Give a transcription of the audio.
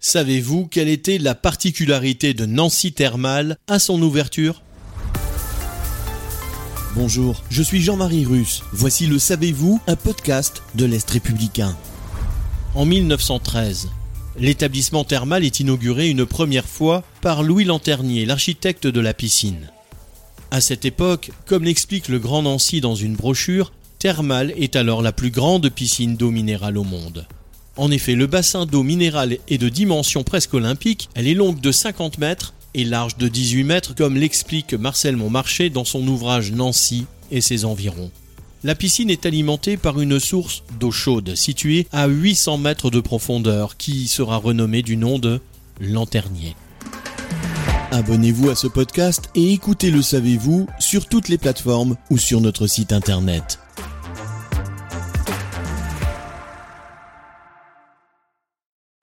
Savez-vous quelle était la particularité de Nancy Thermal à son ouverture? Bonjour, je suis Jean-Marie Russe. Voici le Savez-vous, un podcast de l'Est républicain. En 1913, l'établissement thermal est inauguré une première fois par Louis Lanternier, l'architecte de la piscine. À cette époque, comme l'explique le Grand Nancy dans une brochure, Thermal est alors la plus grande piscine d'eau minérale au monde. En effet, le bassin d'eau minérale est de dimension presque olympique, elle est longue de 50 mètres et large de 18 mètres comme l'explique Marcel Montmarché dans son ouvrage Nancy et ses environs. La piscine est alimentée par une source d'eau chaude située à 800 mètres de profondeur qui sera renommée du nom de Lanternier. Abonnez-vous à ce podcast et écoutez Le Savez-vous sur toutes les plateformes ou sur notre site internet.